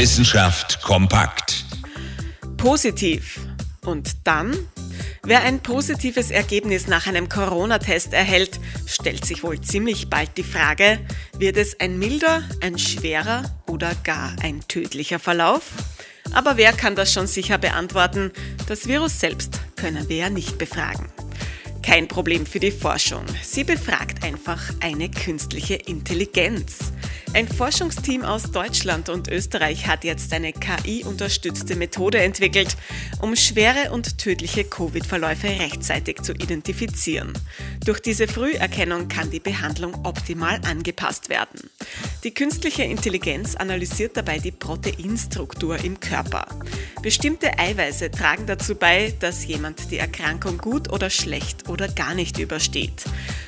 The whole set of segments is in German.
Wissenschaft kompakt. Positiv. Und dann? Wer ein positives Ergebnis nach einem Corona-Test erhält, stellt sich wohl ziemlich bald die Frage, wird es ein milder, ein schwerer oder gar ein tödlicher Verlauf? Aber wer kann das schon sicher beantworten? Das Virus selbst können wir ja nicht befragen. Kein Problem für die Forschung. Sie befragt einfach eine künstliche Intelligenz. Ein Forschungsteam aus Deutschland und Österreich hat jetzt eine KI-unterstützte Methode entwickelt, um schwere und tödliche Covid-Verläufe rechtzeitig zu identifizieren. Durch diese Früherkennung kann die Behandlung optimal angepasst werden. Die künstliche Intelligenz analysiert dabei die Proteinstruktur im Körper. Bestimmte Eiweiße tragen dazu bei, dass jemand die Erkrankung gut oder schlecht oder gar nicht übersteht.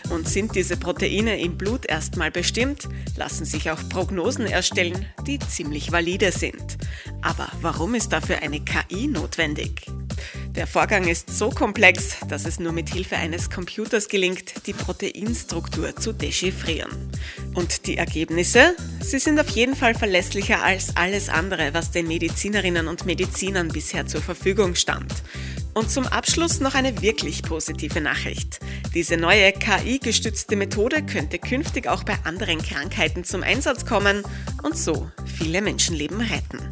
Und sind diese Proteine im Blut erstmal bestimmt, lassen sich auch Prognosen erstellen, die ziemlich valide sind. Aber warum ist dafür eine KI notwendig? Der Vorgang ist so komplex, dass es nur mit Hilfe eines Computers gelingt, die Proteinstruktur zu dechiffrieren. Und die Ergebnisse? Sie sind auf jeden Fall verlässlicher als alles andere, was den Medizinerinnen und Medizinern bisher zur Verfügung stand. Und zum Abschluss noch eine wirklich positive Nachricht. Diese neue KI-gestützte Methode könnte künftig auch bei anderen Krankheiten zum Einsatz kommen und so viele Menschenleben retten.